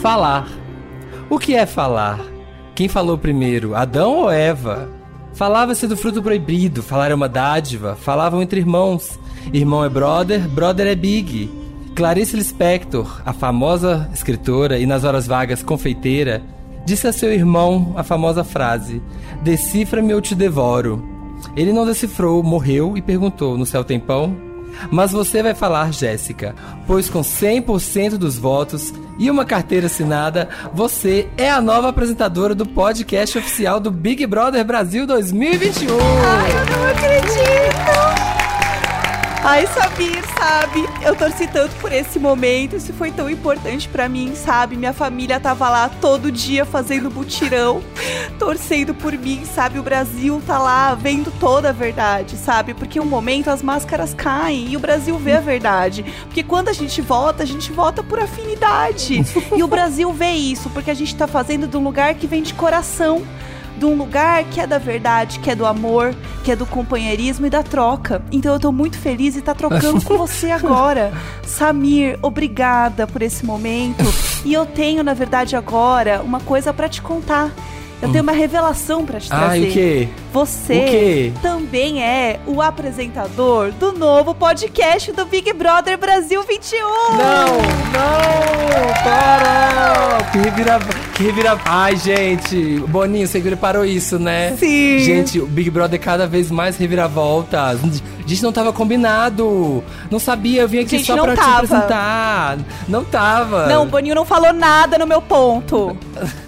Falar. O que é falar? Quem falou primeiro, Adão ou Eva? Falava-se do fruto proibido, falar é uma dádiva, falavam entre irmãos. Irmão é brother, brother é big. Clarice Lispector, a famosa escritora e nas horas vagas confeiteira, disse a seu irmão a famosa frase: Decifra-me ou te devoro. Ele não decifrou, morreu e perguntou: No céu tem pão? Mas você vai falar, Jéssica, pois com 100% dos votos e uma carteira assinada, você é a nova apresentadora do podcast oficial do Big Brother Brasil 2021. Ai, eu não acredito! Ai, Samir, sabe? Eu torci tanto por esse momento, isso foi tão importante para mim, sabe? Minha família tava lá todo dia fazendo mutirão, torcendo por mim, sabe? O Brasil tá lá vendo toda a verdade, sabe? Porque um momento as máscaras caem e o Brasil vê a verdade. Porque quando a gente vota, a gente vota por afinidade. E o Brasil vê isso, porque a gente tá fazendo de um lugar que vem de coração de um lugar que é da verdade, que é do amor, que é do companheirismo e da troca. Então eu tô muito feliz e tá trocando com você agora. Samir, obrigada por esse momento. E eu tenho, na verdade, agora uma coisa para te contar. Eu tenho uma revelação para te trazer. Ai, o quê? Você também é o apresentador do novo podcast do Big Brother Brasil 21. Não, não, para! Que revira, que revira. Ai, gente, Boninho, você preparou isso, né? Sim. Gente, o Big Brother cada vez mais reviravoltas. A gente não tava combinado. Não sabia, eu vim aqui Gente, só pra te tava. apresentar. Não tava. Não, o Boninho não falou nada no meu ponto.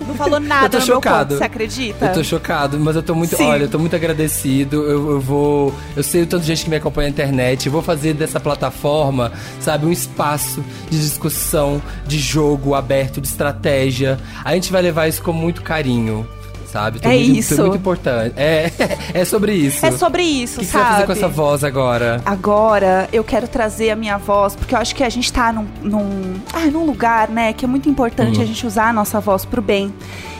Não falou nada no meu chocado. ponto, você acredita? Eu tô chocado, mas eu tô muito. Sim. Olha, tô muito agradecido. Eu, eu vou. Eu sei o tanto de gente que me acompanha na internet. Eu vou fazer dessa plataforma, sabe, um espaço de discussão, de jogo aberto, de estratégia. A gente vai levar isso com muito carinho. Sabe? Tô É muito, isso. muito importante. É, é sobre isso. É sobre isso, O que, você sabe? vai fazer com essa voz agora? Agora eu quero trazer a minha voz, porque eu acho que a gente tá num, num, ah, num lugar, né, que é muito importante Uhum. a gente usar a nossa voz pro bem.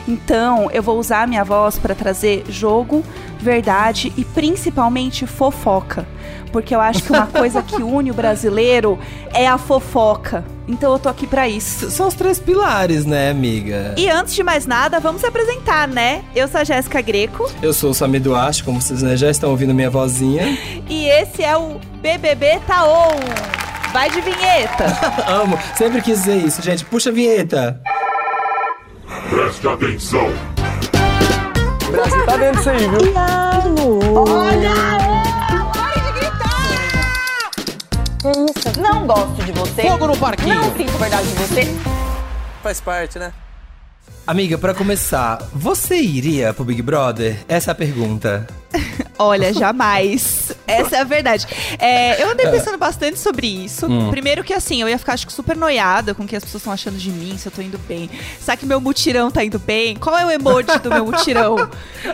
Então, eu vou usar a minha voz para trazer jogo, verdade e principalmente fofoca. Porque eu acho que uma coisa que une o brasileiro é a fofoca. Então eu tô aqui pra isso. São os três pilares, né, amiga? E antes de mais nada, vamos se apresentar, né? Eu sou a Jéssica Greco Eu sou o Samir Duarte, como vocês né, já estão ouvindo minha vozinha. e esse é o BBB Tá On. Vai de vinheta. Amo, sempre quis dizer isso, gente. Puxa a vinheta. Preste atenção. O Brasil tá vendo isso aí, viu? Não gosto de você. Fogo no parquinho. Não sinto verdade de você. Faz parte, né? Amiga, pra começar, você iria pro Big Brother? Essa é a pergunta. Olha, jamais. Essa é a verdade. É, eu andei pensando bastante sobre isso. Primeiro que assim, eu ia ficar acho que super noiada com o que as pessoas estão achando de mim, se eu tô indo bem. Será que meu mutirão tá indo bem? Qual é o emoji do meu mutirão?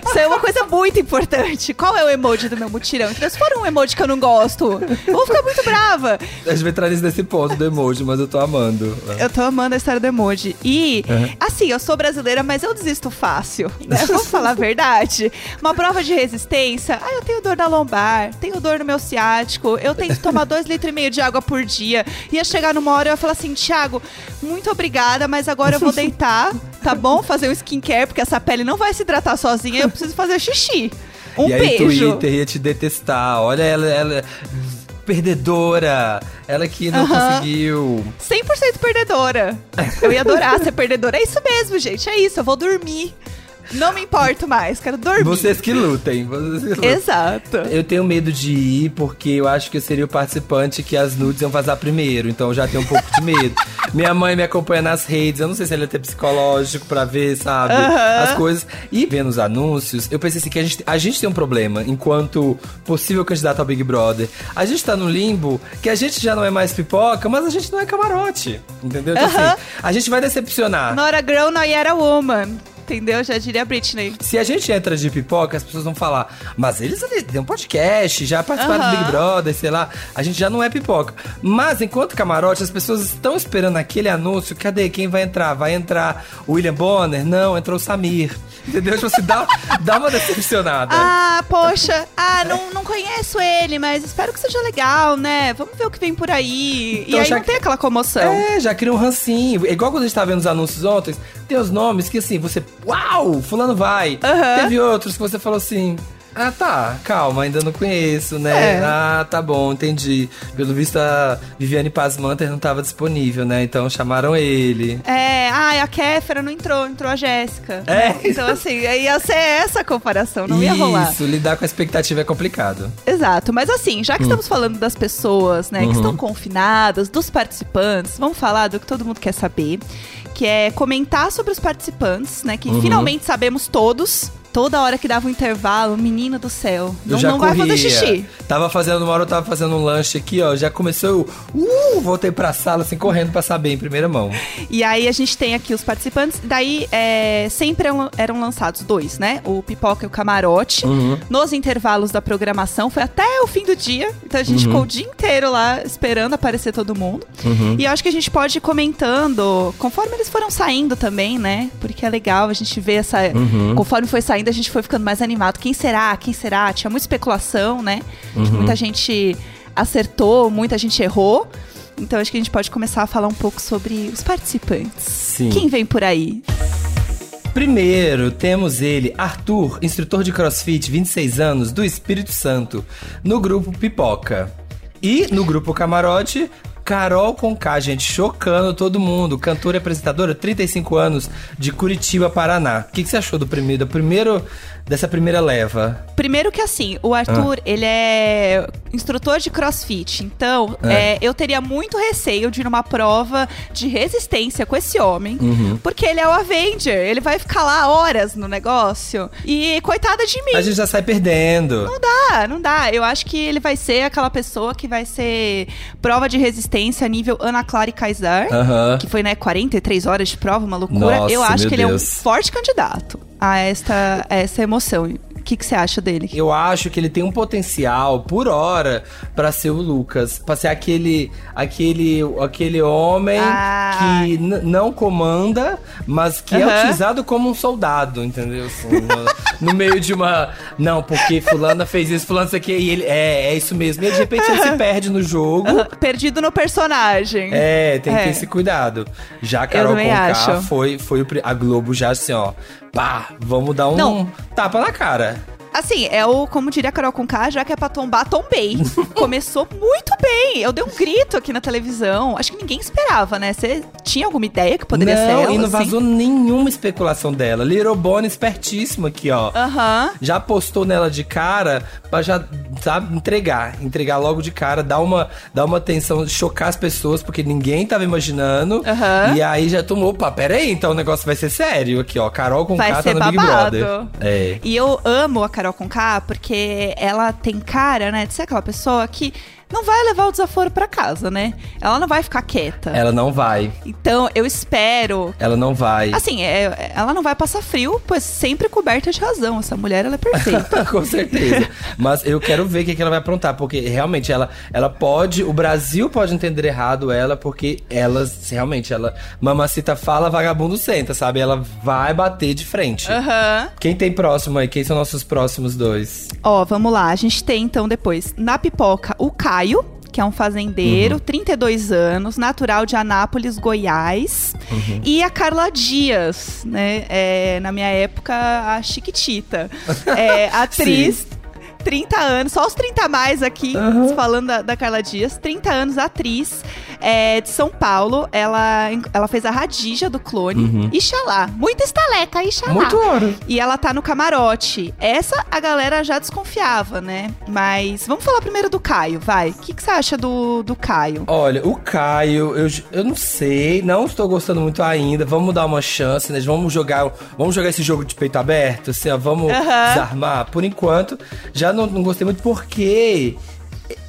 Isso é uma coisa muito importante. Qual é o emoji do meu mutirão? Então, se for um emoji que eu não gosto, eu vou ficar muito brava. A gente vai nesse ponto do emoji, mas eu tô amando. Eu tô amando a história do emoji. E, assim, eu sou brasileira, mas eu desisto fácil. Né? Vamos falar a verdade. Uma prova de resistência. Ah, eu tenho dor na lombar, tenho dor no meu ciático, eu tenho que tomar dois litros e meio de água por dia. Ia chegar numa hora e eu ia falar assim, Thiago, muito obrigada, mas agora eu vou deitar, tá bom? Fazer um skincare, porque essa pele não vai se hidratar sozinha, eu preciso fazer xixi. Um e aí, beijo. Twitter ia te detestar. Olha ela, ela perdedora. Ela que não Aham. conseguiu. 100% perdedora. Eu ia adorar ser perdedora. É isso mesmo, gente. É isso. Eu vou dormir. Não me importo mais. Quero dormir. Vocês que lutem. Vocês que lutem. Exato. Eu tenho medo de ir porque eu acho que eu seria o participante que as nudes iam vazar primeiro, então eu já tenho um pouco de medo. Minha mãe me acompanha nas redes, eu não sei se ela ia ter psicológico pra ver, sabe, as coisas. E vendo os anúncios, eu pensei assim que a gente, a gente tem um problema enquanto possível candidato ao Big Brother. A gente tá no limbo que a gente já não é mais pipoca, mas a gente não é camarote, entendeu? Então assim, a gente vai decepcionar. Not a girl, not yet a woman. Entendeu? Já diria a Britney. Se a gente entra de pipoca, as pessoas vão falar, mas eles ali têm um podcast, já participaram Aham. do Big Brother, sei lá. A gente já não é pipoca. Mas enquanto camarote, as pessoas estão esperando aquele anúncio. Cadê? Quem vai entrar? Vai entrar o William Bonner? Não, entrou o Samir. Entendeu? Tipo assim, dá, dá uma decepcionada. Ah, poxa. Ah, não, não conheço ele, mas espero que seja legal, né? Vamos ver o que vem por aí. Então, e aí já não tem aquela comoção. É, já cria um rancinho. É igual quando a gente tava vendo os anúncios ontem, tem os nomes que assim, você. Uau! Fulano vai. Aham. Teve outros que você falou assim. Ah, tá, calma, ainda não conheço, né? É. Ah, tá bom, entendi. Pelo visto, a Viviane Pazmanter não tava disponível, né? Então chamaram ele. É, ah, a Kéfera não entrou, entrou a Jéssica. É. Então, assim, ia ser essa comparação, não ia rolar. Isso, lidar com a expectativa é complicado. Exato, mas assim, Hum. já que estamos falando das pessoas, né, Uhum. que estão confinadas, dos participantes, vamos falar do que todo mundo quer saber, que é comentar sobre os participantes, né, que Uhum. finalmente sabemos todos. Toda hora que dava um intervalo, menino do céu, Eu não, já não vai corria. fazer xixi. Tava fazendo uma hora, eu tava fazendo um lanche aqui, ó. Já começou, eu, uh, voltei pra sala, assim, correndo pra saber em primeira mão. E aí a gente tem aqui os participantes, daí é, sempre eram, eram lançados dois, né? O Pipoca e o Camarote. Uhum. Nos intervalos da programação, foi até o fim do dia. Então a gente ficou o dia inteiro lá esperando aparecer todo mundo. Uhum. E eu acho que a gente pode ir comentando conforme eles foram saindo também, né? Porque é legal a gente ver essa. Uhum. Conforme foi saindo, a gente foi ficando mais animado. Quem será? Quem será? Tinha muita especulação, né? Uhum. Muita gente acertou, muita gente errou. Então acho que a gente pode começar a falar um pouco sobre os participantes. Sim. Quem vem por aí? Primeiro, temos ele, Arthur, instrutor de crossfit, 26 anos, do Espírito Santo, no grupo Pipoca. E no grupo Camarote, Carol Conká, gente, chocando todo mundo. Cantora e apresentadora, 35 anos, de Curitiba, Paraná. O que, que você achou do primeiro, do primeiro, dessa primeira leva? Primeiro que assim, o Arthur, ele é instrutor de crossfit. Então, É. é, eu teria muito receio de ir numa prova de resistência com esse homem. Porque ele é o Avenger. Ele vai ficar lá horas no negócio. E coitada de mim. A gente já sai perdendo. Não dá, não dá. Eu acho que ele vai ser aquela pessoa que vai ser prova de resistência nível Ana Clara e Kaysar. Que foi, né, 43 horas de prova, uma loucura. Nossa, eu acho que ele é um Deus. forte candidato a esta, a essa emoção. O que, que você acha dele? Eu acho que ele tem um potencial por hora pra ser o Lucas, pra ser aquele aquele aquele homem Ah. que não comanda, mas que é Aham. utilizado como um soldado, entendeu? Assim, no, no meio de uma não, porque fulana fez isso, fulano isso aqui e ele é, é isso mesmo. E de repente ele se perde no jogo. Aham, Perdido no personagem. É, tem que É. ter esse cuidado. Já a Carol Conká acho. foi, foi a Globo já assim, ó. Pá, vamos dar um Não. tapa na cara. Assim, é o, como diria a Carol Conká, já que é pra tombar, tombei. Começou muito bem. Eu dei um grito aqui na televisão. Acho que ninguém esperava, né? Você tinha alguma ideia que poderia não, ser ela? e não assim? vazou nenhuma especulação dela. Little Bonnie espertíssimo aqui, ó. Aham. Já postou nela de cara pra já, sabe, entregar. Entregar logo de cara, dar uma, dar uma atenção, chocar as pessoas, porque ninguém tava imaginando. E aí já tomou, opa, peraí, então o negócio vai ser sério aqui, ó. Carol Vai K tá no Big babado. Brother. É. E eu amo a Carol Conká porque ela tem cara, né, de ser aquela pessoa que não vai levar o desaforo pra casa, né? Ela não vai ficar quieta. Ela não vai. Então, eu espero Ela não vai. Assim, é- ela não vai passar frio, pois sempre coberta de razão. Essa mulher, ela é perfeita. Com certeza. Mas eu quero ver o que, que ela vai aprontar, porque realmente ela, ela pode. O Brasil pode entender errado ela, porque ela realmente, ela. Mamacita fala, vagabundo senta, sabe? Ela vai bater de frente. Aham. Quem tem próximo aí? Quem são nossos próximos dois? Ó, vamos lá. A gente tem, então, depois, na pipoca, o Caio, que é um fazendeiro, 32 anos, natural de Anápolis, Goiás. E a Carla Dias, né? É, na minha época, a Chiquitita. É, atriz. 30 anos, só os 30 a mais aqui, falando da, da Carla Dias. 30 anos, atriz é, de São Paulo. Ela, ela fez a Radija do clone. Ixalá. Muita estaleca, Ixalá. Muito ouro. E ela tá no camarote. Essa a galera já desconfiava, né? Mas vamos falar primeiro do Caio, vai. O que, que você acha do, do Caio? Olha, o Caio, eu, eu não sei, não estou gostando muito ainda. Vamos dar uma chance, né? Vamos jogar, vamos jogar esse jogo de peito aberto, assim, ó, vamos Aham. desarmar. Por enquanto, já não, não gostei muito porque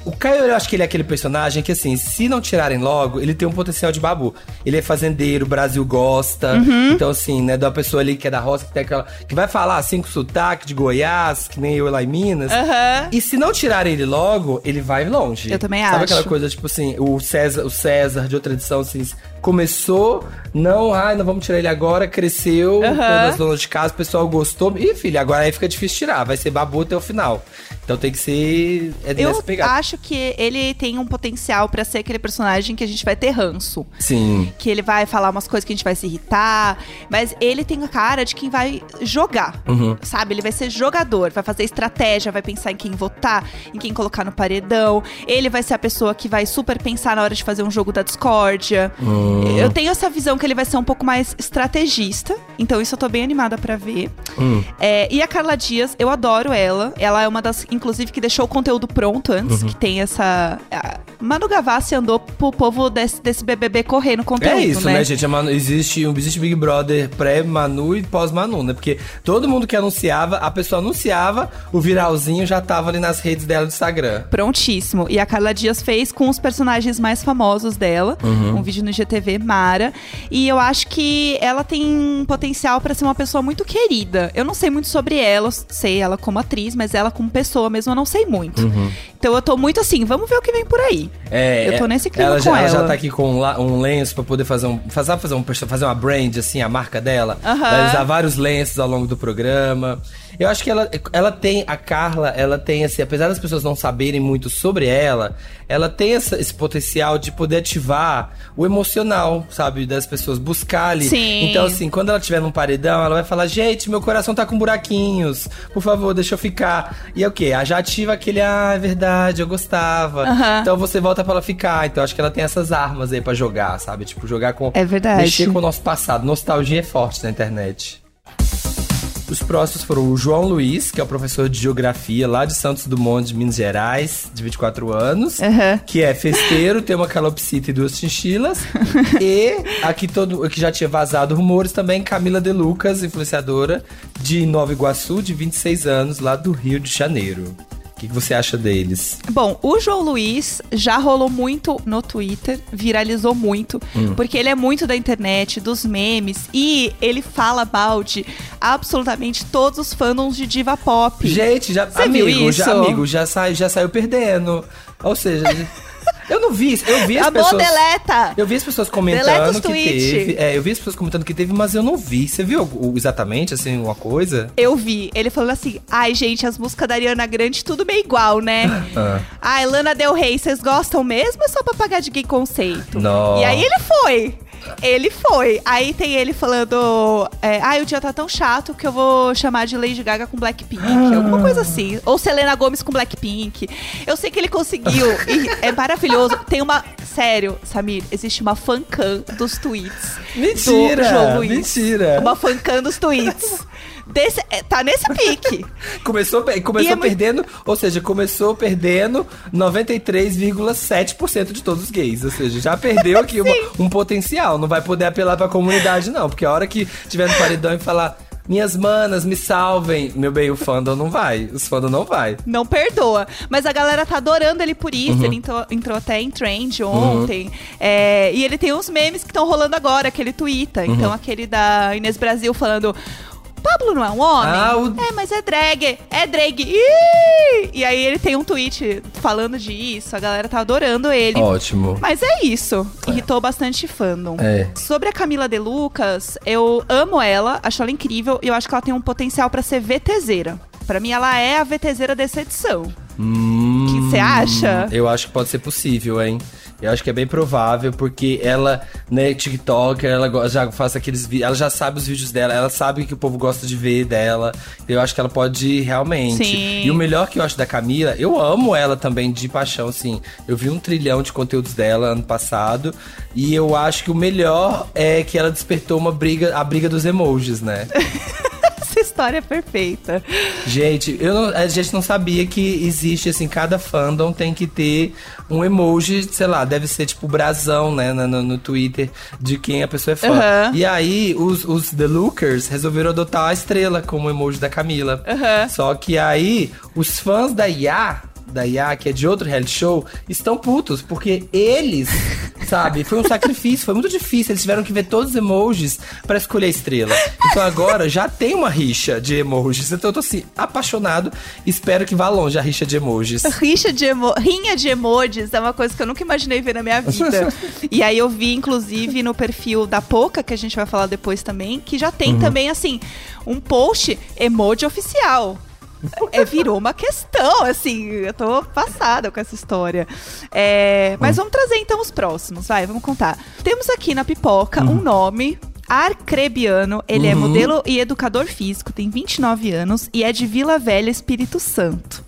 O Caio, eu acho que ele é aquele personagem que, assim, se não tirarem logo, ele tem um potencial de babu. Ele é fazendeiro, o Brasil gosta. Uhum. Então, assim, né, de uma pessoa ali que é da roça, que tem aquela. que vai falar assim com sotaque de Goiás, que nem eu lá em Minas. Aham. E se não tirarem ele logo, ele vai longe. Eu também Sabe acho. aquela coisa, tipo assim, o César, o César de outra edição, assim, começou, não, ai, não vamos tirar ele agora, cresceu, Aham. todas as donas de casa, o pessoal gostou. Ih, filho, agora aí fica difícil tirar, vai ser babu até o final. Então tem que ser é Eu nessa pegada. acho que ele tem um potencial pra ser aquele personagem que a gente vai ter ranço. Sim. Que ele vai falar umas coisas que a gente vai se irritar. Mas ele tem a cara de quem vai jogar. Uhum. Sabe? Ele vai ser jogador, vai fazer estratégia, vai pensar em quem votar, em quem colocar no paredão. Ele vai ser a pessoa que vai super pensar na hora de fazer um jogo da discórdia. Hum. Eu tenho essa visão que ele vai ser um pouco mais estrategista. Então isso eu tô bem animada pra ver. Hum. É, e a Carla Dias, eu adoro ela. Ela é uma das, inclusive, que deixou o conteúdo pronto antes, que tem essa. Manu Gavassi andou pro povo desse, desse BBB correr no conteúdo, É isso, né, gente? A Manu- existe, existe Big Brother pré-Manu e pós-Manu, né? Porque todo mundo que anunciava, a pessoa anunciava, o viralzinho já tava ali nas redes dela do Instagram. Prontíssimo. E a Carla Dias fez com os personagens mais famosos dela. Uhum. Um vídeo no GTV, Mara. E eu acho que ela tem potencial pra ser uma pessoa muito querida. Eu não sei muito sobre ela, sei ela como atriz, mas ela como pessoa mesmo eu não sei muito. Uhum. Então eu tô muito assim, vamos ver o que vem por aí. É, Eu tô nesse clima ela com já, ela. já tá aqui com um, um lenço pra poder fazer um. Fazer, fazer, um, fazer uma brand, assim, a marca dela. Vai usar vários lenços ao longo do programa. Eu acho que ela, ela tem, a Carla, ela tem, assim, apesar das pessoas não saberem muito sobre ela, ela tem essa- esse potencial de poder ativar o emocional, sabe? Das pessoas, buscar ali. Sim. Então, assim, quando ela estiver num paredão, ela vai falar: gente, meu coração tá com buraquinhos, por favor, deixa eu ficar. E é o quê? Ela já ativa aquele, ah, é verdade, eu gostava. Então você volta pra ela ficar. Então acho que ela tem essas armas aí pra jogar, sabe? Tipo, jogar com. É verdade. Mexer com o nosso passado. Nostalgia é forte na internet. Os próximos foram o João Luiz, que é o professor de geografia lá de Santos Dumont, de Minas Gerais, de 24 anos. Aham. Que é festeiro, tem uma calopsita e duas chinchilas. e aqui todo que já tinha vazado rumores também, Camila De Lucas, influenciadora de Nova Iguaçu, de 26 anos, lá do Rio de Janeiro. O que, que você acha deles? Bom, o João Luiz já rolou muito no Twitter, viralizou muito, Hum. porque ele é muito da internet, dos memes, e ele fala mal de absolutamente todos os fandoms de diva pop. Gente, já, amigo, isso? já, amigo, já, sai, já saiu perdendo. Ou seja, eu não vi, eu vi as Amor, pessoas... deleta! Eu vi as pessoas comentando que tweets. teve. É, eu vi as pessoas comentando que teve, mas eu não vi. Você viu exatamente, assim, uma coisa? Eu vi, ele falando assim: ai, gente, as músicas da Ariana Grande tudo meio igual, né? Ah. Ai, Lana Del Rey, vocês gostam mesmo ou é só pra pagar de gay conceito? Não. E aí ele foi. Ele foi. Aí tem ele falando: é, ai, o dia tá tão chato que eu vou chamar de Lady Gaga com Blackpink. Alguma coisa assim. Ou Selena Gomes com Blackpink. Eu sei que ele conseguiu. e é maravilhoso. Tem uma. Sério, Samir, existe uma fancam dos tweets. Mentira, do João Luiz. mentira. Uma fancam dos tweets. Desse, é, tá nesse pique. Começou, começou é muito- perdendo, ou seja, começou perdendo 93,7% de todos os gays. Ou seja, já perdeu aqui uma- um potencial. Não vai poder apelar pra comunidade, não. Porque a hora que tiver no paredão e falar. Minhas manas, me salvem. Meu bem, o fandom não vai. Os fandom não vai. Não perdoa. Mas a galera tá adorando ele por isso. Uhum. Ele entrou, entrou até em trend ontem. É, e ele tem uns memes que estão rolando agora, que ele twitta. Uhum. Então, aquele da Inês Brasil falando. Pablo não é um homem? Ah, o- É, mas é drag. É drag. Ih! E aí ele tem um tweet falando disso. A galera tá adorando ele. Ótimo. Mas é isso. Irritou bastante fandom. É. Sobre a Camila De Lucas, eu amo ela, acho ela incrível e eu acho que ela tem um potencial pra ser VTZera. Pra mim, ela é a VTZera dessa edição. Hum, que você acha? Eu acho que pode ser possível, hein? Eu acho que é bem provável, porque ela, né, TikToker, ela já faz aqueles vídeos, ela já sabe os vídeos dela, ela sabe que o povo gosta de ver dela. Eu acho que ela pode realmente. Sim. E o melhor que eu acho da Camila, eu amo ela também de paixão, assim. Eu vi um trilhão de conteúdos dela ano passado, e eu acho que o melhor é que ela despertou uma briga, a briga dos emojis, né? História perfeita. Gente, eu não- a gente não sabia que existe, assim, cada fandom tem que ter um emoji, sei lá, deve ser tipo brasão, né, no, no- Twitter, de quem a pessoa é fã. Aham. E aí, os, os The Lookers resolveram adotar a estrela como emoji da Camila. Aham. Só que aí, os fãs da Iá da IA, que é de outro reality show, estão putos, porque eles, sabe, foi um sacrifício, foi muito difícil. Eles tiveram que ver todos os emojis pra escolher a estrela. Então agora já tem uma rixa de emojis. Então eu tô assim, apaixonado. Espero que vá longe a rixa de emojis. Rixa de emo... Rinha de emojis é uma coisa que eu nunca imaginei ver na minha vida. e aí eu vi, inclusive, no perfil da Poca, que a gente vai falar depois também, que já tem também, assim, um post emoji oficial. É, virou uma questão, assim, eu tô passada com essa história. É, mas vamos trazer então os próximos, vai, vamos contar. Temos aqui na pipoca um nome. Arcrebiano, ele é Uhum. modelo e educador físico, tem 29 anos e é de Vila Velha, Espírito Santo.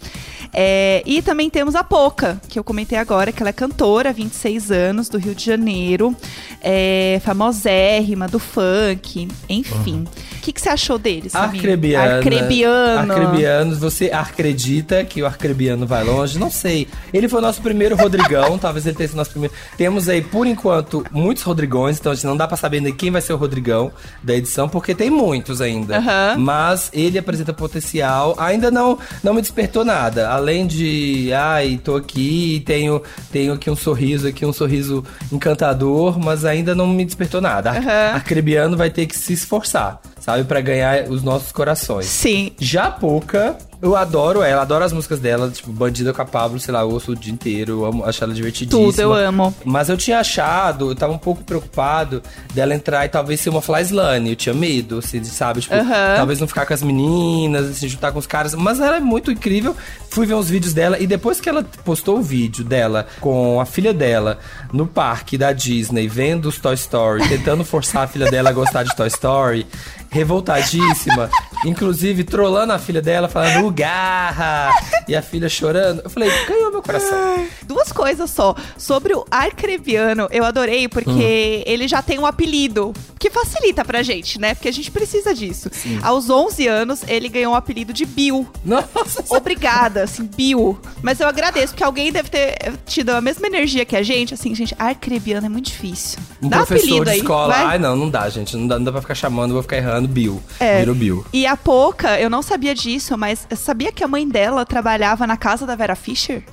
É, e também temos a Poca, que eu comentei agora, que ela é cantora, 26 anos, do Rio de Janeiro, é, famosérrima do funk, enfim. O que, que você achou deles, Samir? Arcrebiana. Arcrebiano. Arcrebianos, você acredita que o arcrebiano vai longe? Não sei. Ele foi o nosso primeiro Rodrigão, talvez ele tenha sido nosso primeiro. Temos aí, por enquanto, muitos Rodrigões, então a gente não dá pra saber ainda quem vai ser o Rodrigão da edição, porque tem muitos ainda. Aham. Mas ele apresenta potencial, ainda não, não me despertou nada. Além de, ai, tô aqui, tenho, tenho aqui um sorriso, aqui um sorriso encantador, mas ainda não me despertou nada. Aham. Arcrebiano vai ter que se esforçar, sabe, Pra ganhar os nossos corações. Sim. Já a Poca, eu adoro ela, adoro as músicas dela, tipo, Bandida com a Pablo, sei lá, eu ouço o dia inteiro, eu amo, acho ela divertidíssima. Tudo, eu amo. Mas eu tinha achado, eu tava um pouco preocupado dela entrar e talvez ser uma Flyslane. Eu tinha medo, assim, de, sabe? Tipo, talvez não ficar com as meninas, se juntar com os caras. Mas ela é muito incrível. Fui ver uns vídeos dela e depois que ela postou o vídeo dela com a filha dela no parque da Disney, vendo os Toy Story, tentando forçar a filha dela a gostar de Toy Story, revoltadíssima, inclusive trollando a filha dela, falando garra, e a filha chorando. Eu falei, ganhou meu coração. Duas coisas só. Sobre o Arcrebiano, eu adorei porque ele já tem um apelido que facilita pra gente, né? Porque a gente precisa disso. Aos 11 anos, ele ganhou o apelido de Bill. Nossa, Obrigada, assim, Bill. Mas eu agradeço, porque alguém deve ter tido a mesma energia que a gente. Assim, gente, Arcrebiano é muito difícil. Um Dá professor apelido de escola. Ai, não, não dá, gente. Não dá, não dá pra ficar chamando, vou ficar errando. Bill. É. Virou Bill. E a Poca, eu não sabia disso, mas sabia que a mãe dela trabalhava na casa da Vera Fischer?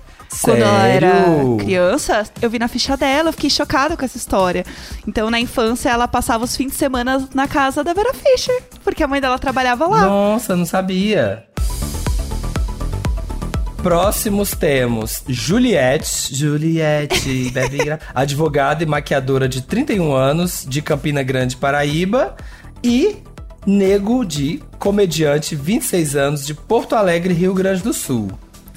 Quando ela era Sério? criança, eu vi na ficha dela, eu fiquei chocada com essa história. Então, na infância, ela passava os fins de semana na casa da Vera Fischer, porque a mãe dela trabalhava lá. Nossa, não sabia. Próximos temos Juliette, Juliette, bebe advogada e maquiadora de 31 anos, de Campina Grande, Paraíba, e Nego de comediante, 26 anos, de Porto Alegre, Rio Grande do Sul.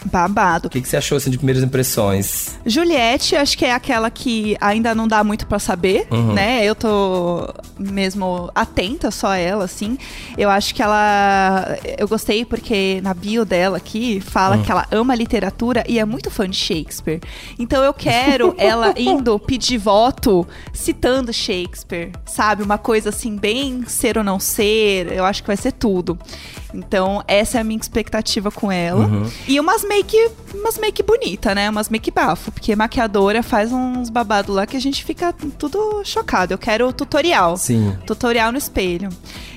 Babado. O que, que você achou assim, de primeiras impressões? Juliette, acho que é aquela que ainda não dá muito pra saber, Uhum. né? Eu tô mesmo atenta só a ela, assim. Eu acho que ela. Eu gostei porque na bio dela aqui fala Hum. que ela ama literatura e é muito fã de Shakespeare. Então eu quero ela indo pedir voto citando Shakespeare, sabe? Uma coisa assim, bem ser ou não ser. Eu acho que vai ser tudo. Então, essa é a minha expectativa com ela. Uhum. E umas make, umas make bonita, né? Umas make bafo, porque maquiadora faz uns babados lá que a gente fica tudo chocado. Eu quero tutorial. Sim. Tutorial no espelho.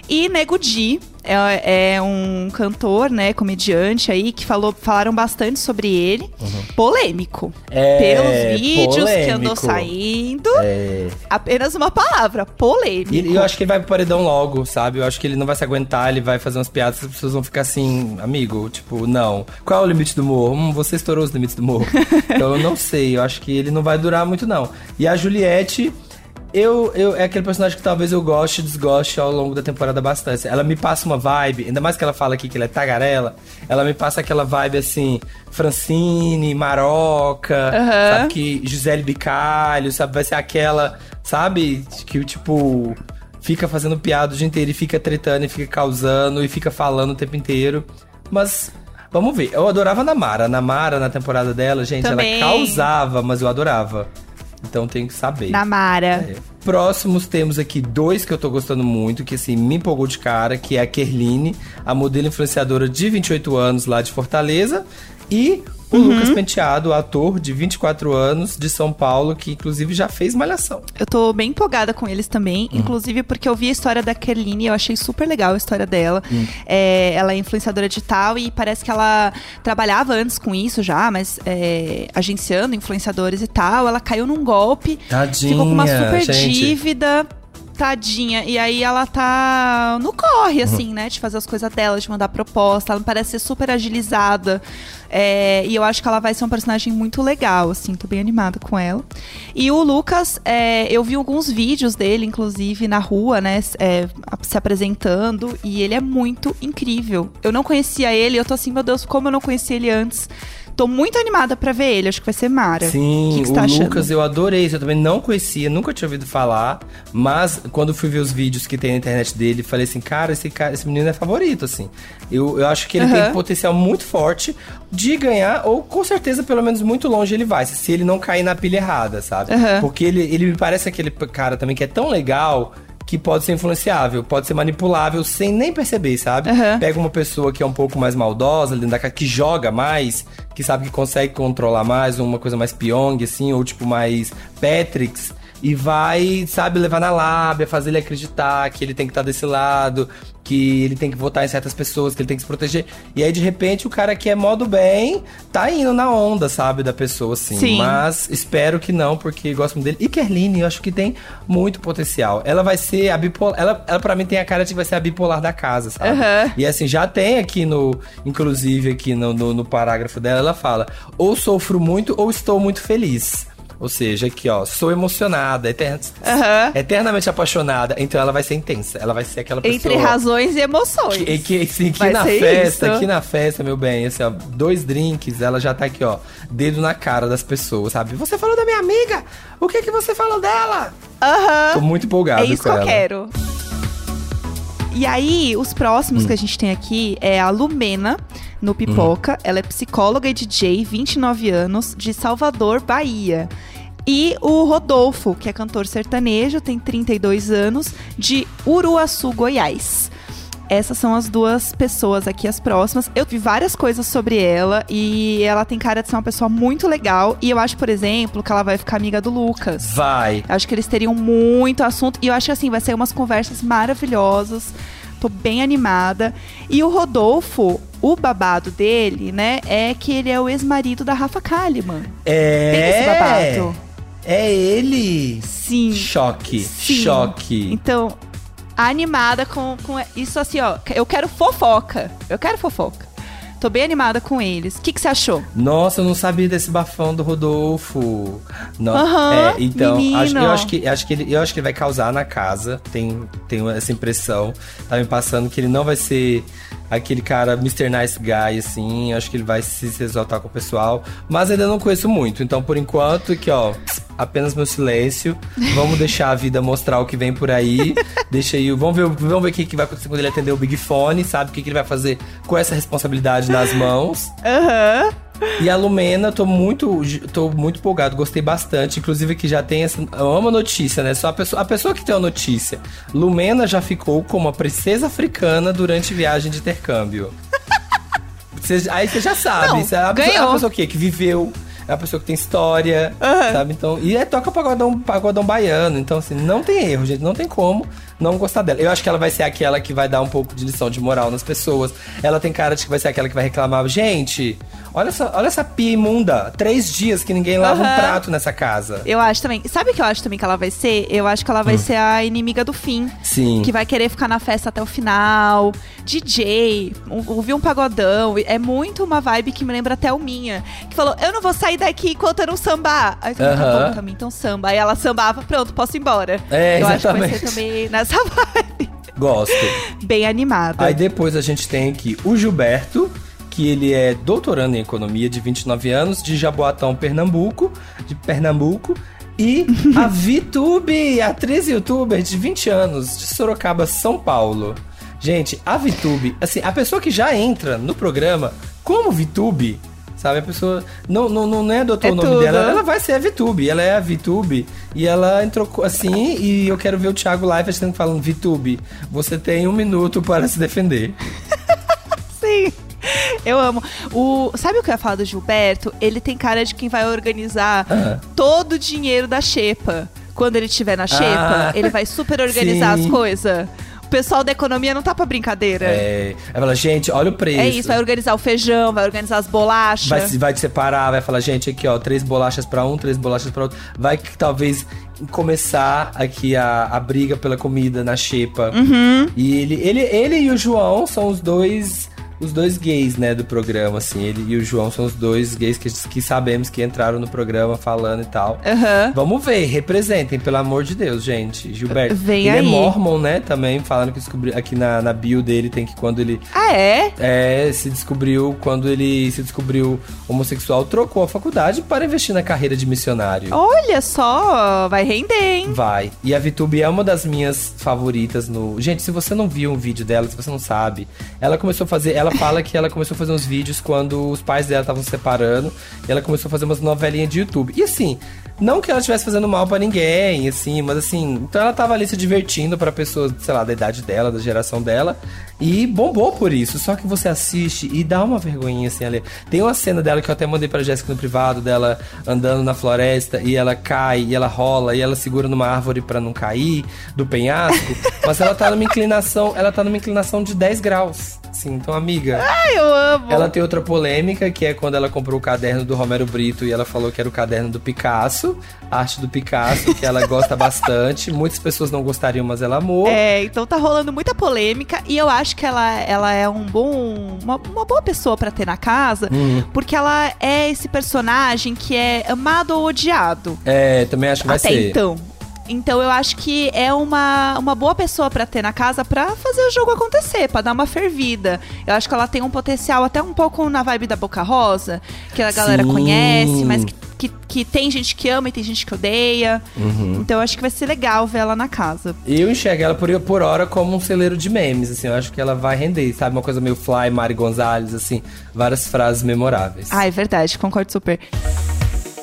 E Nego Di é, é um cantor, né, comediante aí, que falou, falaram bastante sobre ele. Polêmico. É, Pelos vídeos que andou polêmico. saindo. É. Apenas uma palavra, polêmico. E eu acho que ele vai pro paredão logo, sabe? Eu acho que ele não vai se aguentar, ele vai fazer umas piadas, as pessoas vão ficar assim, amigo, tipo, não. Qual é o limite do humor? Hum, você estourou os limites do humor. então eu não sei, eu acho que ele não vai durar muito, não. E a Juliette. Eu, eu, é aquele personagem que talvez eu goste e desgoste ao longo da temporada bastante. Ela me passa uma vibe, ainda mais que ela fala aqui que ela é tagarela, ela me passa aquela vibe assim, Francine, Maroca, Aham. sabe? que Gisele Bicalho, sabe? Vai ser aquela, sabe? Que tipo fica fazendo piada o dia inteiro e fica tretando e fica causando e fica falando o tempo inteiro. Mas vamos ver. Eu adorava a Namara. A Namara na temporada dela, gente, Também. ela causava, mas eu adorava. Então tenho que saber. Namara. É. Próximos temos aqui dois que eu tô gostando muito, que assim, me empolgou de cara, que é a Kerline, a modelo influenciadora de 28 anos lá de Fortaleza, e O Lucas Penteado, ator de 24 anos, de São Paulo, que inclusive já fez Malhação. Eu tô bem empolgada com eles também, Hum. inclusive porque eu vi a história da Kerline e eu achei super legal a história dela. Hum. É, ela é influenciadora digital e parece que ela trabalhava antes com isso já, mas é, agenciando influenciadores e tal. Ela caiu num golpe, Tadinha, ficou com uma super gente. dívida. Tadinha. E aí ela tá no corre, Uhum. assim, né? De fazer as coisas dela, de mandar proposta. Ela parece ser super agilizada. É, e eu acho que ela vai ser um personagem muito legal, assim. Tô bem animada com ela. E o Lucas, é, eu vi alguns vídeos dele, inclusive, na rua, né? é, se apresentando. E ele é muito incrível. Eu não conhecia ele. Eu tô assim, meu Deus, como eu não conhecia ele antes. Tô muito animada pra ver ele. Acho que vai ser Mara. Sim, o que, que o tá? Lucas eu adorei. Eu também não conhecia, nunca tinha ouvido falar. Mas quando fui ver os vídeos que tem na internet dele, falei assim, cara, esse, cara, esse menino é favorito, assim. Eu, eu acho que ele tem Aham. um potencial muito forte de ganhar, ou com certeza, pelo menos muito longe ele vai, se ele não cair na pilha errada, sabe? Aham. Porque ele, ele me parece aquele cara também que é tão legal. Que pode ser influenciável, pode ser manipulável sem nem perceber, sabe? Aham. Pega uma pessoa que é um pouco mais maldosa, que joga mais, que sabe que consegue controlar mais, uma coisa mais Pyong, assim, ou tipo mais Patrix, e vai, sabe, levar na lábia, fazer ele acreditar que ele tem que estar desse lado, que ele tem que votar em certas pessoas, que ele tem que se proteger. E aí, de repente, o cara que é modo bem tá indo na onda, sabe, da pessoa, assim. Sim. Mas espero que não, porque gosto muito dele. E Kerline, eu acho que tem muito potencial. Ela vai ser a bipolar. Ela, ela pra mim, tem a cara de que vai ser a bipolar da casa, sabe? Aham. E assim, já tem aqui no. Inclusive, aqui no, no, no parágrafo dela, ela fala: ou sofro muito ou estou muito feliz. Ou seja, aqui, ó, sou emocionada, eter- Aham. eternamente apaixonada. Então ela vai ser intensa. Ela vai ser aquela pessoa. Entre razões e emoções. Que, que, assim, aqui Vai na festa, isso. aqui na festa, meu bem, assim, ó, dois drinks, ela já tá aqui, ó, dedo na cara das pessoas, sabe? Você falou da minha amiga? O que que você falou dela? Aham. Tô muito empolgado É isso que eu ela. quero. E aí, os próximos Hum. que a gente tem aqui é a Lumena, no Pipoca. Ela é psicóloga e DJ, 29 anos, de Salvador, Bahia. E o Rodolfo, que é cantor sertanejo, tem 32 anos, de Uruaçu, Goiás. Essas são as duas pessoas aqui, as próximas. Eu vi várias coisas sobre ela e ela tem cara de ser uma pessoa muito legal. E eu acho, por exemplo, que ela vai ficar amiga do Lucas. Vai. Acho que eles teriam muito assunto. E eu acho que assim, vai ser umas conversas maravilhosas. Tô bem animada. E o Rodolfo, o babado dele, né, é que ele é o ex-marido da Rafa Kalimann. É. Tem esse babado. É ele. Sim. Choque. Sim. Choque. Então, animada com, com isso assim, ó. Eu quero fofoca. Eu quero fofoca. Tô bem animada com eles. O que, que você achou? Nossa, eu não sabia desse bafão do Rodolfo. Não. Aham, é, então, acho, eu, acho que, acho que ele, eu acho que ele vai causar na casa. Tenho, tenho essa impressão. Tá me passando que ele não vai ser aquele cara Mr. Nice Guy, assim. Acho que ele vai se, exaltar com o pessoal. Mas ainda não conheço muito. Então, por enquanto, aqui, ó, apenas meu silêncio. Vamos deixar a vida mostrar o que vem por aí. Deixa aí. Vamos ver, vamos ver o que, que vai acontecer quando ele atender o Big Fone, sabe? O que, que ele vai fazer com essa responsabilidade nas mãos. Aham. E a Lumena, tô muito, tô muito empolgado, gostei bastante. Inclusive que já tem essa. Eu amo a notícia, né? Só a pessoa, a pessoa que tem a notícia. Lumena já ficou como a princesa africana durante viagem de intercâmbio. Você- aí você já sabe. Não, Você é a pessoa, é a pessoa que, que viveu. É uma pessoa que tem história, sabe? Então, e é, toca pagodão, pagodão baiano. Então, assim, não tem erro, gente. Não tem como não gostar dela. Eu acho que ela vai ser aquela que vai dar um pouco de lição de moral nas pessoas. Ela tem cara de que vai ser aquela que vai reclamar. Gente, olha essa, olha essa pia imunda. Três dias que ninguém lava um Aham. prato nessa casa. Eu acho também. Sabe o que eu acho também que ela vai ser? Eu acho que ela vai ser a inimiga do fim. Sim. Que vai querer ficar na festa até o final. DJ, um- ouvir um pagodão. É muito uma vibe que me lembra até o minha. Que falou: Eu não vou sair daqui enquanto eu não sambar. Aí eu falei, tá Aham. bom, Camille, então samba. Aí ela sambava, pronto, posso ir embora. É, eu acho que vai exatamente. ser também nessa vibe. Gosto. Bem animada. Aí depois a gente tem aqui o Gilberto, que ele é doutorando em economia de 29 anos, de Jaboatão, Pernambuco, de Pernambuco. E a Vitube, atriz youtuber de 20 anos, de Sorocaba, São Paulo. Gente, a Vitube, assim, a pessoa que já entra no programa como Vitube, sabe? A pessoa não, não, não é doutor É o nome tudo. dela, ela vai ser a Vitube, ela é a Vitube. E ela entrou assim, e eu quero ver o Thiago Live falando, Vitube, você tem um minuto para se defender. Sim. Eu amo. O, sabe o que eu ia falar do Gilberto? Ele tem cara de quem vai organizar Ah. todo o dinheiro da Xepa. Quando ele estiver na Xepa, Ah. ele vai super organizar Sim. as coisas. O pessoal da economia não tá pra brincadeira. É, aí fala, gente, olha o preço. É isso, vai organizar o feijão, vai organizar as bolachas. Vai, vai te separar, vai falar, gente, aqui ó, três bolachas pra um, três bolachas pra outro. Vai que talvez começar aqui a, a briga pela comida na xepa. Uhum. E ele, ele, ele e o João são os dois. Os dois gays, né, do programa, assim. Ele e o João são os dois gays que, que sabemos que entraram no programa falando e tal. Aham. Vamos ver, representem, pelo amor de Deus, gente. Gilberto. Vem ele aí. é mormon, né? Também, falando que descobriu aqui na, na bio dele tem que quando ele Ah, é? é, se descobriu, quando ele se descobriu homossexual, trocou a faculdade para investir na carreira de missionário. Olha só, vai render, hein? Vai. E a Vitube é uma das minhas favoritas no. Gente, se você não viu um vídeo dela, se você não sabe, ela começou a fazer. Ela fala que ela começou a fazer uns vídeos quando os pais dela estavam se separando. E ela começou a fazer umas novelinhas de YouTube. E assim, não que ela estivesse fazendo mal pra ninguém, assim, mas assim, então ela tava ali se divertindo pra pessoas, sei lá, da idade dela, da geração dela. E bombou por isso. Só que você assiste e dá uma vergonhinha assim ali. Tem uma cena dela que eu até mandei pra Jéssica no privado, dela andando na floresta e ela cai e ela rola e ela segura numa árvore pra não cair do penhasco. mas ela tá numa inclinação, ela tá numa inclinação de 10 graus. Sim, então, amiga. Ai, eu amo. Ela tem outra polêmica, que é quando ela comprou o caderno do Romero Brito e ela falou que era o caderno do Picasso, arte do Picasso, que ela gosta bastante. Muitas pessoas não gostariam, mas ela amou. É, então tá rolando muita polêmica e eu acho que ela, ela é um bom, uma, uma boa pessoa pra ter na casa, Hum. porque ela é esse personagem que é amado ou odiado. É, também acho que vai até ser. então. Então eu acho que é uma, uma boa pessoa pra ter na casa pra fazer o jogo acontecer, pra dar uma fervida. Eu acho que ela tem um potencial até um pouco na vibe da Boca Rosa, que a galera Sim. conhece, mas que, que, que tem gente que ama e tem gente que odeia. Uhum. Então eu acho que vai ser legal ver ela na casa. Eu enxergo ela por, por hora como um celeiro de memes, assim. Eu acho que ela vai render, sabe? Uma coisa meio Fly, Mari Gonzalez, assim. Várias frases memoráveis. Ah, é verdade, concordo super.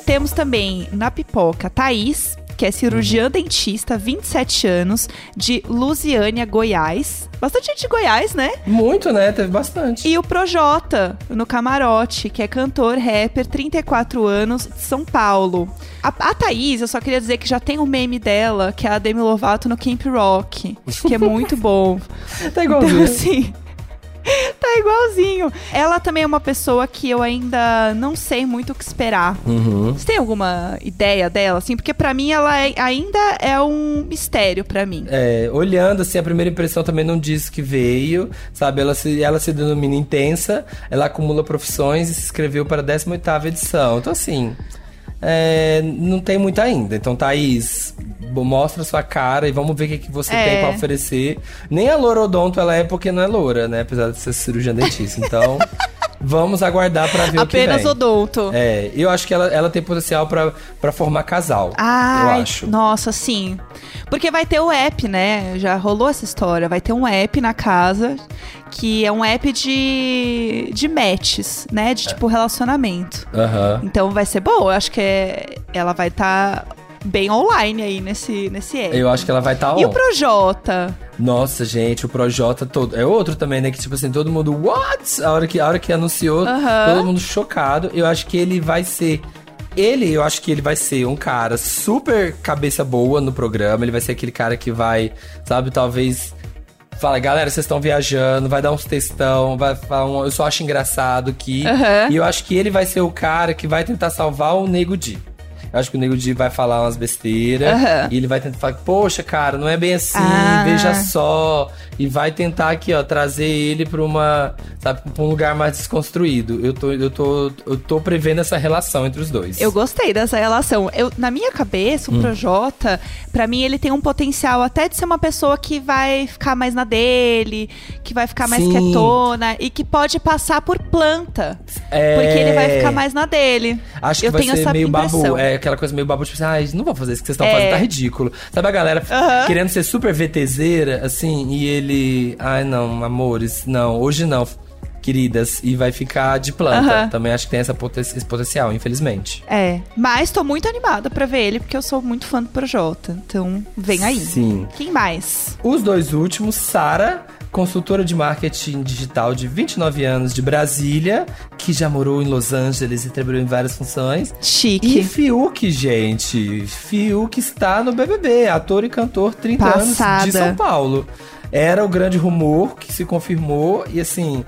Temos também na pipoca Thaís, que é cirurgiã dentista, 27 anos, de Lusiânia, Goiás. Bastante gente de Goiás, né? Muito, né? Teve bastante. E o Projota, no camarote, que é cantor, rapper, 34 anos, de São Paulo. A, a Thaís, eu só queria dizer que já tem um meme dela, que é a Demi Lovato no Camp Rock, que é muito bom. Tá Então, igualzinho. assim. Tá igualzinho. Ela também é uma pessoa que eu ainda não sei muito o que esperar. Uhum. Você tem alguma ideia dela, assim? Porque pra mim ela é- ainda é um mistério pra mim. É, olhando assim, a primeira impressão também não diz que veio, sabe? Ela se, ela se denomina intensa, ela acumula profissões e se inscreveu para a 18ª edição. Então, assim, é, não tem muito ainda. Então, Thaís, mostra sua cara e vamos ver o que, que você É. tem pra oferecer. Nem a loura odonto ela é porque não é loura, né? Apesar de ser cirurgiã dentista. Então, vamos aguardar pra ver o que Apenas vem. odonto. É, eu acho que ela, ela tem potencial pra pra formar casal. Ai, eu acho. nossa, sim. Porque vai ter o app, né? Já rolou essa história. Vai ter um app na casa que é um app de, de matches, né? De tipo relacionamento. Aham. Então vai ser bom. Eu acho que é- ela vai estar bem online aí nesse, nesse app. Eu acho que ela vai estar tá E on. o Projota? Nossa, gente, o Projota todo. É outro também, né? Que tipo assim, todo mundo. What? A hora que, a hora que anunciou, Aham. todo mundo chocado. Eu acho que ele vai ser. Ele, eu acho que ele vai ser um cara super cabeça boa no programa. Ele vai ser aquele cara que vai, sabe, talvez. Fala, galera, vocês estão viajando, vai dar uns textão, vai falar um, eu só acho engraçado aqui. Aham. E eu acho que ele vai ser o cara que vai tentar salvar o Nego Di. Eu acho que o Nego Di vai falar umas besteiras. Aham. E ele vai tentar falar, poxa, cara, não é bem assim, Ah. veja só. E vai tentar aqui, ó, trazer ele pra uma, sabe, pra um lugar mais desconstruído. Eu tô, eu tô, eu tô prevendo essa relação entre os dois. Eu gostei dessa relação. Eu, na minha cabeça, Hum. o Projota, pra mim, ele tem um potencial até de ser uma pessoa que vai ficar mais na dele, que vai ficar mais Sim. quietona e que pode passar por planta. É. Porque ele vai ficar mais na dele. Acho que Eu vai tenho ser essa meio impressão. babu. É aquela coisa meio babu, tipo assim, ai, não vou fazer isso que vocês estão É. fazendo, tá ridículo. Sabe a galera Aham. querendo ser super VTZera, assim, e ele. Ai, não, amores, não, hoje não, queridas. E vai ficar de planta. Aham. Também acho que tem essa poten- esse potencial, infelizmente. É. Mas tô muito animada pra ver ele, porque eu sou muito fã do Projota. Então, vem aí. Sim. Quem mais? Os dois últimos, Sara, consultora de marketing digital de 29 anos de Brasília, que já morou em Los Angeles e trabalhou em várias funções. Chique. E Fiuk, gente. Fiuk está no BBB, ator e cantor 30 anos Passada. de São Paulo. Era o grande rumor que se confirmou e assim,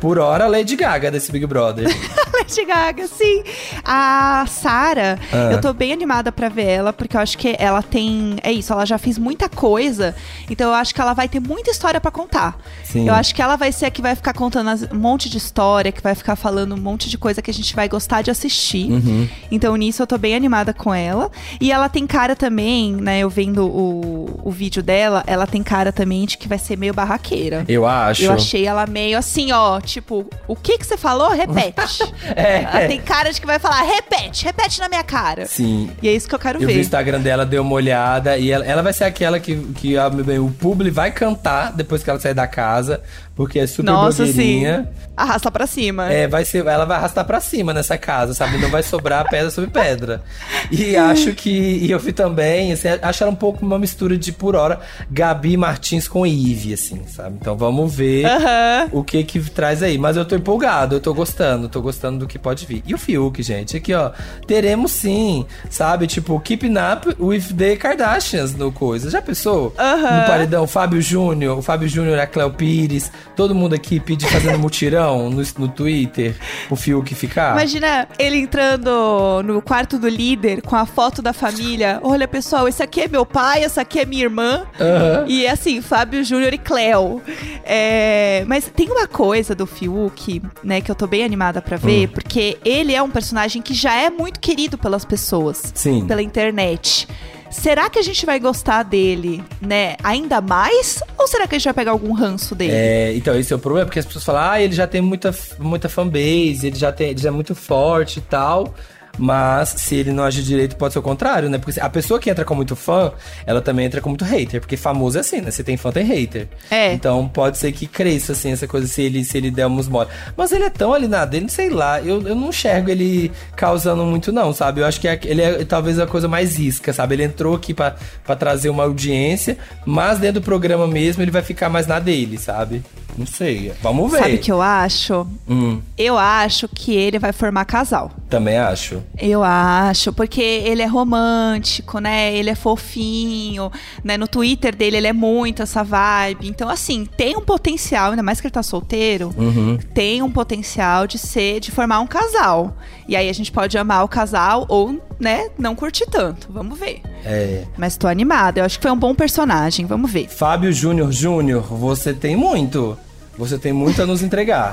por hora Lady Gaga desse Big Brother. Lady Gaga, sim. A Sara, Ah. eu tô bem animada pra ver ela, porque eu acho que ela tem. É isso, ela já fez muita coisa. Então eu acho que ela vai ter muita história pra contar. Sim. Eu acho que ela vai ser a que vai ficar contando um monte de história, que vai ficar falando um monte de coisa que a gente vai gostar de assistir. Uhum. Então nisso eu tô bem animada com ela. E ela tem cara também, né? Eu vendo o, o vídeo dela, ela tem cara também de que vai ser meio barraqueira. Eu acho. Eu achei ela meio assim, ó, tipo, o que que você falou? Repete. É, ela tem cara de que vai falar, repete, repete na minha cara. Sim. E é isso que eu quero Eu vi o ver. Instagram dela, dei uma olhada e ela, ela vai ser aquela que, que a- o publi vai cantar depois que ela sair da casa, porque é super Nossa, sim. blogueirinha. Arrasta pra cima. É, vai ser, ela vai arrastar pra cima nessa casa, sabe? Não vai sobrar pedra sobre pedra. E acho que, e eu vi também, assim, acho ela um pouco uma mistura de, por hora, Gabi Martins com Ive, assim, sabe? Então vamos ver Aham. o que que traz aí. Mas eu tô empolgado, eu tô gostando, tô gostando do que pode vir. E o Fiuk, gente, aqui ó, teremos sim, sabe? Tipo, Keeping Up with the Kardashians no coisa. Já pensou? No paredão, Fábio Júnior, o Fábio Júnior, a Cléo Pires, todo mundo aqui pede fazendo mutirão no, no Twitter, o Fiuk ficar. Imagina ele entrando no quarto do líder com a foto da família. Olha, pessoal, esse aqui é meu pai, essa aqui é minha irmã. Aham. E assim, Fábio Júnior e Cleo. É, mas tem uma coisa do Fiuk, né, que eu tô bem animada pra Hum. Porque ele é um personagem que já é muito querido pelas pessoas. Sim. Pela internet. Será que a gente vai gostar dele, né, ainda mais? Ou será que a gente vai pegar algum ranço dele? É, então, esse é o problema, porque as pessoas falam, ah, ele já tem muita, muita fanbase, ele já, tem, ele já é muito forte e tal. Mas se ele não agir direito, pode ser o contrário, né? Porque a pessoa que entra com muito fã, ela também entra com muito hater. Porque famoso é assim, né? Se tem fã, tem hater. É. Então pode ser que cresça, assim, essa coisa, se ele, se ele der uns mole. Mas ele é tão ali na dele, sei lá. Eu, eu não enxergo ele causando muito, não, sabe? Eu acho que é- ele é talvez a coisa mais isca, sabe? Ele entrou aqui pra, pra trazer uma audiência, mas dentro do programa mesmo ele vai ficar mais na dele, sabe? Não sei. Vamos ver. Sabe o que eu acho? Hum, Eu acho que ele vai formar casal. Também acho. Eu acho, porque ele é romântico, né? Ele é fofinho, né? No Twitter dele ele é muito essa vibe. Então, assim, tem um potencial, ainda mais que ele tá solteiro, Uhum. tem um potencial de ser, de formar um casal. E aí a gente pode amar o casal ou, né, não curtir tanto. Vamos ver. É. Mas tô animada, eu acho que foi um bom personagem, vamos ver. Fábio Júnior Júnior, você tem muito. Você tem muito a nos entregar.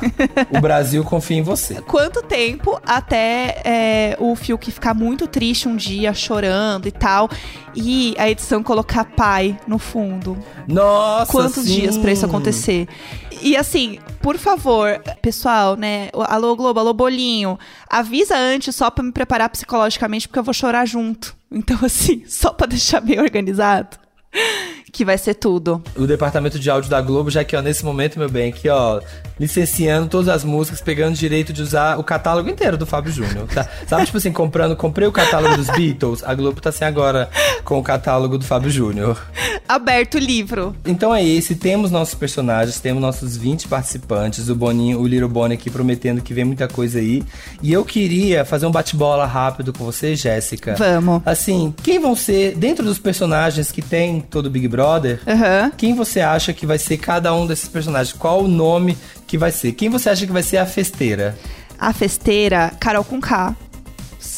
o Brasil confia em você. Quanto tempo até é, o Fiuk ficar muito triste um dia, chorando e tal, e a edição colocar pai no fundo? Nossa, Quantos sim. dias pra isso acontecer? E assim, por favor, pessoal, né? Alô Globo, alô Bolinho, avisa antes só pra me preparar psicologicamente, porque eu vou chorar junto. Então, assim, só pra deixar bem organizado, que vai ser tudo. O departamento de áudio da Globo, já que, ó, nesse momento, meu bem, aqui, ó, licenciando todas as músicas, pegando direito de usar o catálogo inteiro do Fábio Júnior. Tá? Sabe, tipo assim, comprando, comprei o catálogo dos Beatles, a Globo tá assim agora com o catálogo do Fábio Júnior. Aberto o livro. Então é esse, temos nossos personagens, temos nossos 20 participantes, o Boninho, o Little Bonnie aqui prometendo que vem muita coisa aí. E eu queria fazer um bate-bola rápido com você, Jéssica. Vamos. Assim, quem vão ser, dentro dos personagens que tem todo o Big Brother, Aham. quem você acha que vai ser cada um desses personagens? Qual o nome que vai ser? Quem você acha que vai ser a festeira? A festeira, Carol com K.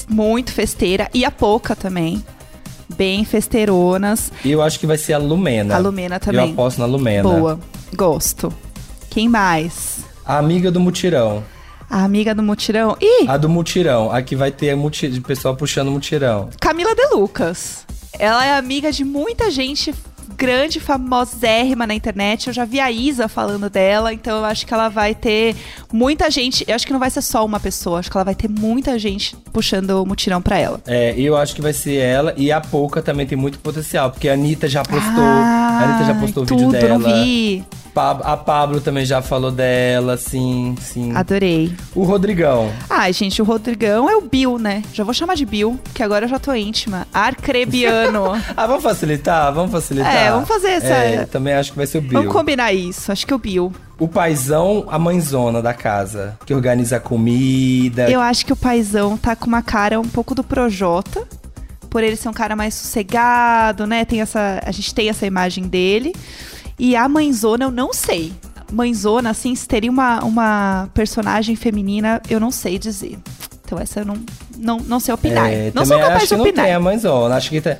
Muito festeira. E a Poca também. Bem festeironas. Eu acho que vai ser a Lumena. A Lumena também. Eu aposto na Lumena. Boa. Gosto. Quem mais? A amiga do mutirão. A amiga do mutirão. Ih, A do mutirão. A que vai ter de pessoal puxando mutirão. Camila De Lucas. Ela é amiga de muita gente grande, famosérrima na internet. Eu já vi a Isa falando dela, então eu acho que ela vai ter muita gente. Eu acho que não vai ser só uma pessoa, acho que ela vai ter muita gente puxando o mutirão pra ela. É, eu acho que vai ser ela e a Pouca também tem muito potencial, porque a Anitta já postou. a Anitta já postou o tudo, vídeo dela. não vi. A Pablo também já falou dela, sim, sim. Adorei. O Rodrigão. Ai, gente, o Rodrigão é o Bill, né? Já vou chamar de Bill, que agora eu já tô íntima. Arcrebiano. Ah, vamos facilitar? Vamos facilitar? É, vamos fazer essa- É, também acho que vai ser o Bill. Vamos combinar isso. Acho que é o Bill. O paizão, a mãezona da casa, que organiza a comida. Eu acho que o paizão tá com uma cara um pouco do Projota. Por ele ser um cara mais sossegado, né? Tem essa, a gente tem essa imagem dele. E a mãezona, eu não sei. Mãezona, assim, se teria uma, uma personagem feminina, eu não sei dizer. Então essa eu não, não, não sei opinar. É, não sou capaz acho de que opinar. não tem a mãezona. Acho que tem.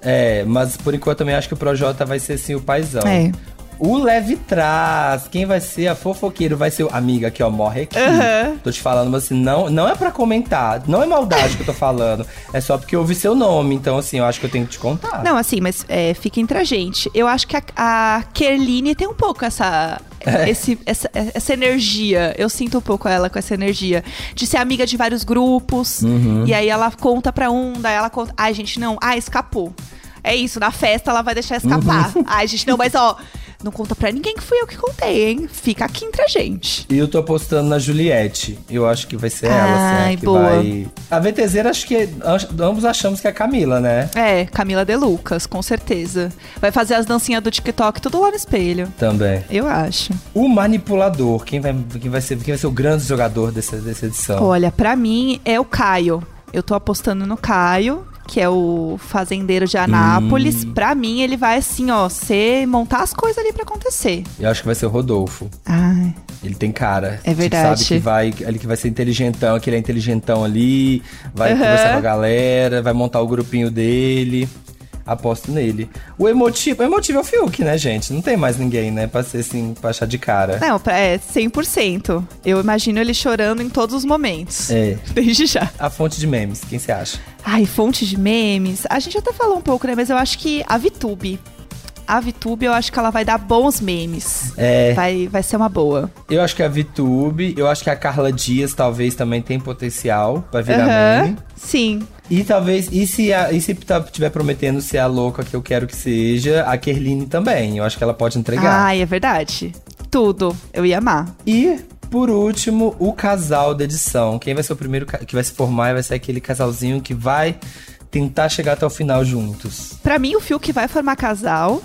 É, mas por enquanto também acho que o Projota vai ser sim o paizão. É. O Leve Traz, quem vai ser a fofoqueira? Vai ser o. Amiga, aqui, ó, morre aqui. Aham. Tô te falando, mas assim, não, não é pra comentar. Não é maldade que eu tô falando. É só porque eu ouvi seu nome. Então, assim, eu acho que eu tenho que te contar. Não, assim, mas é, fica entre a gente. Eu acho que a, a Kerline tem um pouco essa, É. esse, essa, essa energia. Eu sinto um pouco ela com essa energia. De ser amiga de vários grupos. Uhum. E aí ela conta pra um, daí ela conta. Ai, gente, não. Ah, escapou. É isso, na festa ela vai deixar escapar. Uhum. Ai, gente, não, mas ó. Não conta pra ninguém que fui eu que contei, hein? Fica aqui entre a gente. E eu tô apostando na Juliette. Eu acho que vai ser ela, assim, Ai, que boa. vai. A VTZera, acho que ambos achamos que é a Camila, né? É, Camila De Lucas, com certeza. Vai fazer as dancinhas do TikTok tudo lá no espelho. Também. Eu acho. O manipulador, quem vai, quem vai, ser, quem vai ser o grande jogador dessa, dessa edição? Olha, pra mim é o Caio. Eu tô apostando no Caio, que é o fazendeiro de Anápolis. Hum. Pra mim, ele vai assim, ó, ser montar as coisas ali pra acontecer. Eu acho que vai ser o Rodolfo. Ai, Ele tem cara. É verdade. Sabe que vai, ele que vai ser inteligentão, que ele é inteligentão ali, vai Aham. conversar com a galera, vai montar o grupinho dele. Aposto nele. O emotivo, o emotivo é o Fiuk, né, gente? Não tem mais ninguém, né, pra ser assim, pra achar de cara. não, é 100%. Eu imagino ele chorando em todos os momentos. É. Desde já. A fonte de memes, quem você acha? Ai, fonte de memes. A gente até falou um pouco, né? Mas eu acho que a VTube. A VTube, eu acho que ela vai dar bons memes. É. Vai, vai ser uma boa. Eu acho que a VTube, eu acho que a Carla Dias talvez também tem potencial pra virar Aham. meme. Sim. E talvez, e se, a, e se tá, tiver prometendo ser a louca que eu quero que seja, a Kerline também. Eu acho que ela pode entregar. Ai, é verdade. Tudo. Eu ia amar. E, por último, o casal da edição. Quem vai ser o primeiro que vai se formar vai ser aquele casalzinho que vai tentar chegar até o final juntos. Pra mim, o Fiuk vai formar casal.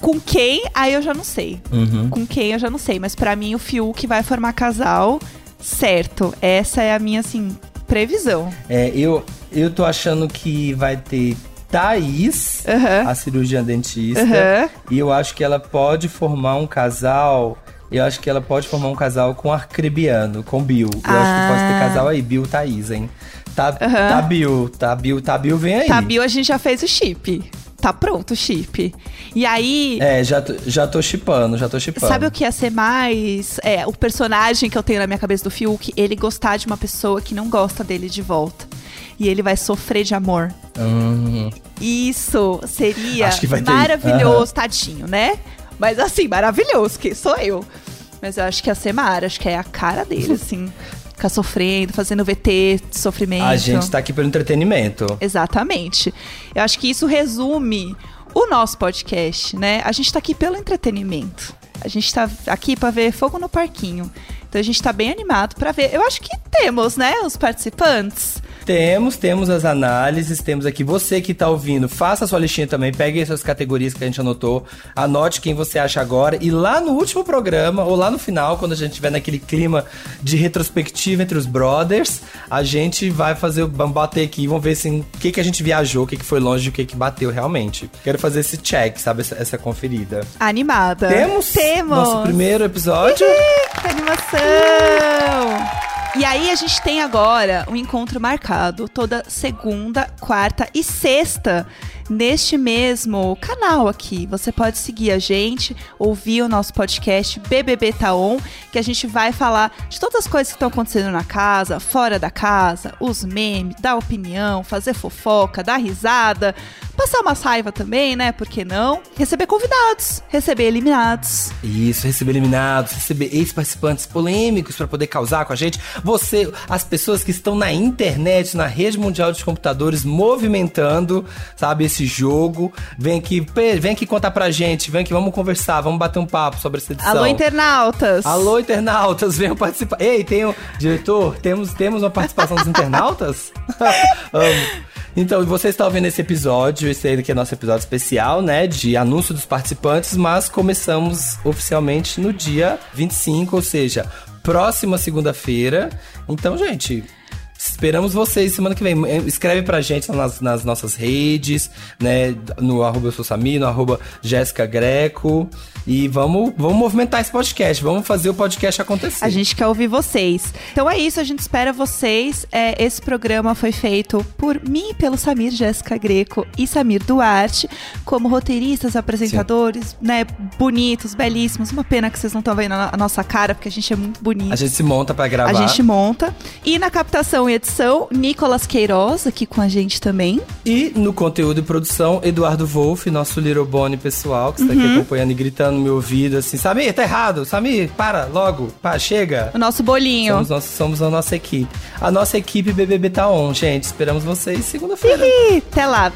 Com quem? Aí eu já não sei. Uhum. Com quem eu já não sei. Mas pra mim, o Fiuk vai formar casal. Certo. Essa é a minha, assim, previsão. É, eu, eu tô achando que vai ter Thaís, Aham. a cirurgiã dentista. Aham. E eu acho que ela pode formar um casal. Eu acho que ela pode formar um casal com Arcrebiano, com Bill. Eu acho que pode ter Ah. casal aí, Bill Thaís, hein? Tá, Aham. tá Bill, tá Bill, tá Bill, vem aí. Tá, Bill, a gente já fez o chip. Tá pronto o chip. E aí, É, já tô, já tô chipando, já tô chipando. Sabe o que ia ser mais? É, o personagem que eu tenho na minha cabeça do Fiuk, ele gostar de uma pessoa que não gosta dele de volta. E ele vai sofrer de amor. Hum, Isso seria ter- maravilhoso, tadinho, né? Mas assim, maravilhoso, que sou eu. Mas eu acho que ia ser Mara, acho que é a cara dele, assim. Ficar sofrendo, fazendo VT de sofrimento. a gente tá aqui pelo entretenimento. Exatamente. Eu acho que isso resume o nosso podcast, né? A gente tá aqui pelo entretenimento. A gente tá aqui pra ver fogo no parquinho. Então a gente tá bem animado pra ver. Eu acho que temos, né, os participantes. Temos, temos as análises, temos aqui você que tá ouvindo, faça a sua listinha também, pegue essas categorias que a gente anotou, anote quem você acha agora e lá no último programa ou lá no final, quando a gente estiver naquele clima de retrospectiva entre os brothers, a gente vai fazer, vamos bater aqui, vamos ver assim, o que que a gente viajou, o que que foi longe, o que que bateu realmente. Quero fazer esse check, sabe, essa, essa conferida. Animada. Temos? Temos. Nosso primeiro episódio. Que animação! E aí a gente tem agora um encontro marcado toda segunda, quarta e sexta neste mesmo canal aqui. Você pode seguir a gente, ouvir o nosso podcast BBB Taon, que a gente vai falar de todas as coisas que estão acontecendo na casa, fora da casa, os memes, dar opinião, fazer fofoca, dar risada, passar uma saiva também, né? Por que não? Receber convidados, receber eliminados. Isso, receber eliminados, receber ex-participantes polêmicos pra poder causar com a gente. Você, as pessoas que estão na internet, na rede mundial de computadores, movimentando, sabe, esse jogo. Vem aqui, vem aqui contar pra gente, vem aqui, vamos conversar, vamos bater um papo sobre essa edição. Alô, internautas. Alô, internautas, venham participar. Ei, tem um... Diretor, temos, temos uma participação dos internautas? Amo. Então, você está ouvindo esse episódio, esse aí que é nosso episódio especial, né, de anúncio dos participantes, mas começamos oficialmente no dia 25, ou seja, próxima segunda-feira. Então, gente, Esperamos vocês semana que vem. Eh, Escreve pra gente nas, nas nossas redes, né? No arroba eu sou Samir, no arroba Jéssica Greco. E vamos, vamos movimentar esse podcast. Vamos fazer o podcast acontecer. A gente quer ouvir vocês. Então é isso, a gente espera vocês. É, esse programa foi feito por mim, pelo Samir Jéssica Greco e Samir Duarte, como roteiristas, apresentadores, né? Bonitos, belíssimos. Uma pena que vocês não estão vendo a a nossa cara, porque a gente é muito bonito. A gente se monta pra gravar. A gente monta. E na captação e edição, Nicolas Queiroz, aqui com a gente também. E no conteúdo e produção, Eduardo Wolff, nosso Little Bonnie pessoal, que está Uhum. aqui acompanhando e gritando no meu ouvido assim: Samir, tá errado. Samir, para, logo. Pá, chega. O nosso bolinho. Somos, nós, somos a nossa equipe. A nossa equipe BBB tá on, gente. Esperamos vocês segunda-feira. Ih, Até lá.